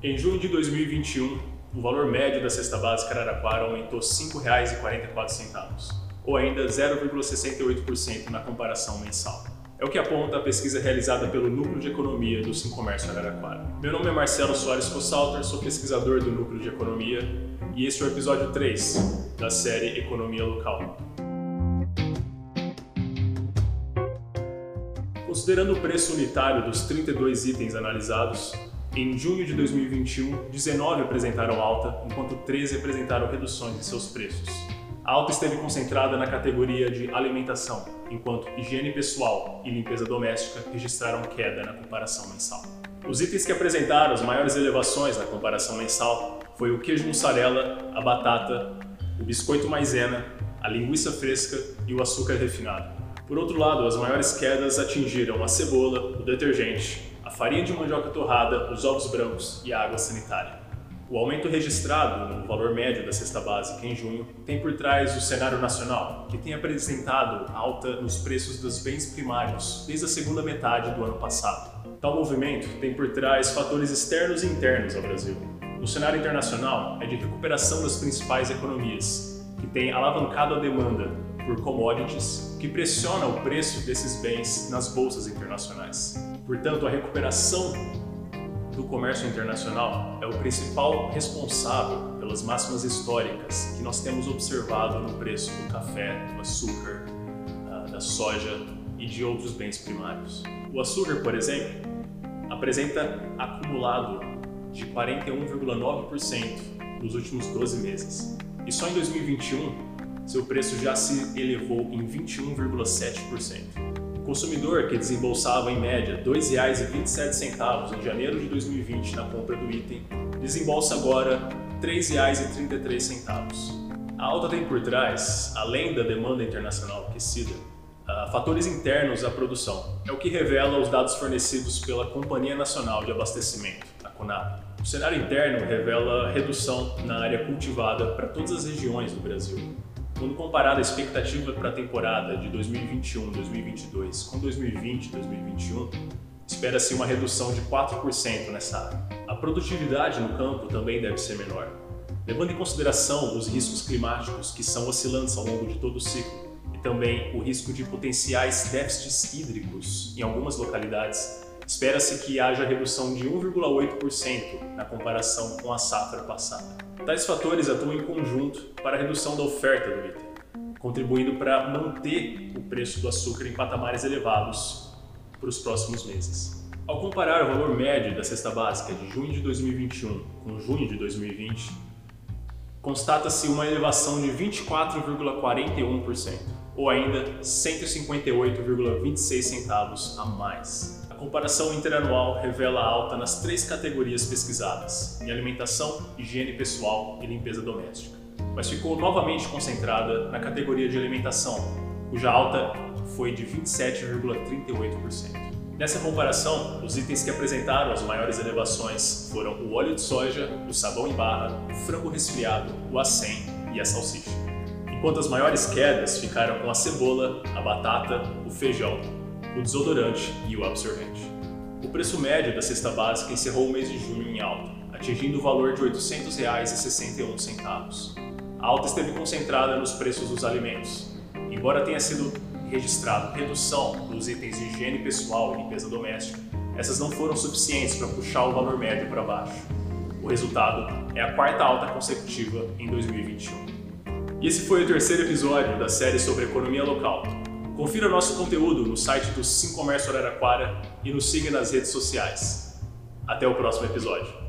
Em junho de 2021, o valor médio da cesta básica Araraquara aumentou R$ 5,44, ou ainda 0,68% na comparação mensal. É o que aponta a pesquisa realizada pelo Núcleo de Economia do Sincomércio Araraquara. Meu nome é Marcelo Soares Cossalter, sou pesquisador do Núcleo de Economia e este é o episódio 3 da série Economia Local. Considerando o preço unitário dos 32 itens analisados, em junho de 2021, 19 apresentaram alta, enquanto 13 apresentaram reduções em seus preços. A alta esteve concentrada na categoria de alimentação, enquanto higiene pessoal e limpeza doméstica registraram queda na comparação mensal. Os itens que apresentaram as maiores elevações na comparação mensal foi o queijo mussarela, a batata, o biscoito maisena, a linguiça fresca e o açúcar refinado. Por outro lado, as maiores quedas atingiram a cebola, o detergente, a farinha de mandioca torrada, os ovos brancos e a água sanitária. O aumento registrado no valor médio da cesta básica em junho tem por trás o cenário nacional, que tem apresentado alta nos preços dos bens primários desde a segunda metade do ano passado. Tal movimento tem por trás fatores externos e internos ao Brasil. No cenário internacional, é de recuperação das principais economias, que tem alavancado a demanda por commodities, que pressiona o preço desses bens nas bolsas internacionais. Portanto, a recuperação do comércio internacional é o principal responsável pelas máximas históricas que nós temos observado no preço do café, do açúcar, da soja e de outros bens primários. O açúcar, por exemplo, apresenta acumulado de 41,9% nos últimos 12 meses. E só em 2021, seu preço já se elevou em 21,7% consumidor que desembolsava em média R$ 2,27 em janeiro de 2020 na compra do item, desembolsa agora R$ 3,33. A alta tem por trás, além da demanda internacional aquecida, fatores internos à produção. É o que revela os dados fornecidos pela Companhia Nacional de Abastecimento, a CONAB. O cenário interno revela redução na área cultivada para todas as regiões do Brasil, quando comparada a expectativa para a temporada de 2021-2022 com 2020-2021, espera-se uma redução de 4% nessa área. A produtividade no campo também deve ser menor, levando em consideração os riscos climáticos que são oscilantes ao longo de todo o ciclo e também o risco de potenciais déficits hídricos em algumas localidades. Espera-se que haja redução de 1,8% na comparação com a safra passada. Tais fatores atuam em conjunto para a redução da oferta do item, contribuindo para manter o preço do açúcar em patamares elevados para os próximos meses. Ao comparar o valor médio da cesta básica de junho de 2021 com junho de 2020, constata-se uma elevação de 24,41%, ou ainda 158,26 centavos a mais comparação interanual revela alta nas três categorias pesquisadas, em alimentação, higiene pessoal e limpeza doméstica, mas ficou novamente concentrada na categoria de alimentação, cuja alta foi de 27,38%. Nessa comparação, os itens que apresentaram as maiores elevações foram o óleo de soja, o sabão em barra, o frango resfriado, o acém e a salsicha. Enquanto as maiores quedas ficaram com a cebola, a batata, o feijão o desodorante e o absorvente. O preço médio da cesta básica encerrou o mês de junho em alta, atingindo o valor de R$ 800,61. A alta esteve concentrada nos preços dos alimentos. Embora tenha sido registrado redução dos itens de higiene pessoal e limpeza doméstica, essas não foram suficientes para puxar o valor médio para baixo. O resultado é a quarta alta consecutiva em 2021. E esse foi o terceiro episódio da série sobre economia local, Confira nosso conteúdo no site do Sim Comércio Araraquara e nos siga nas redes sociais. Até o próximo episódio.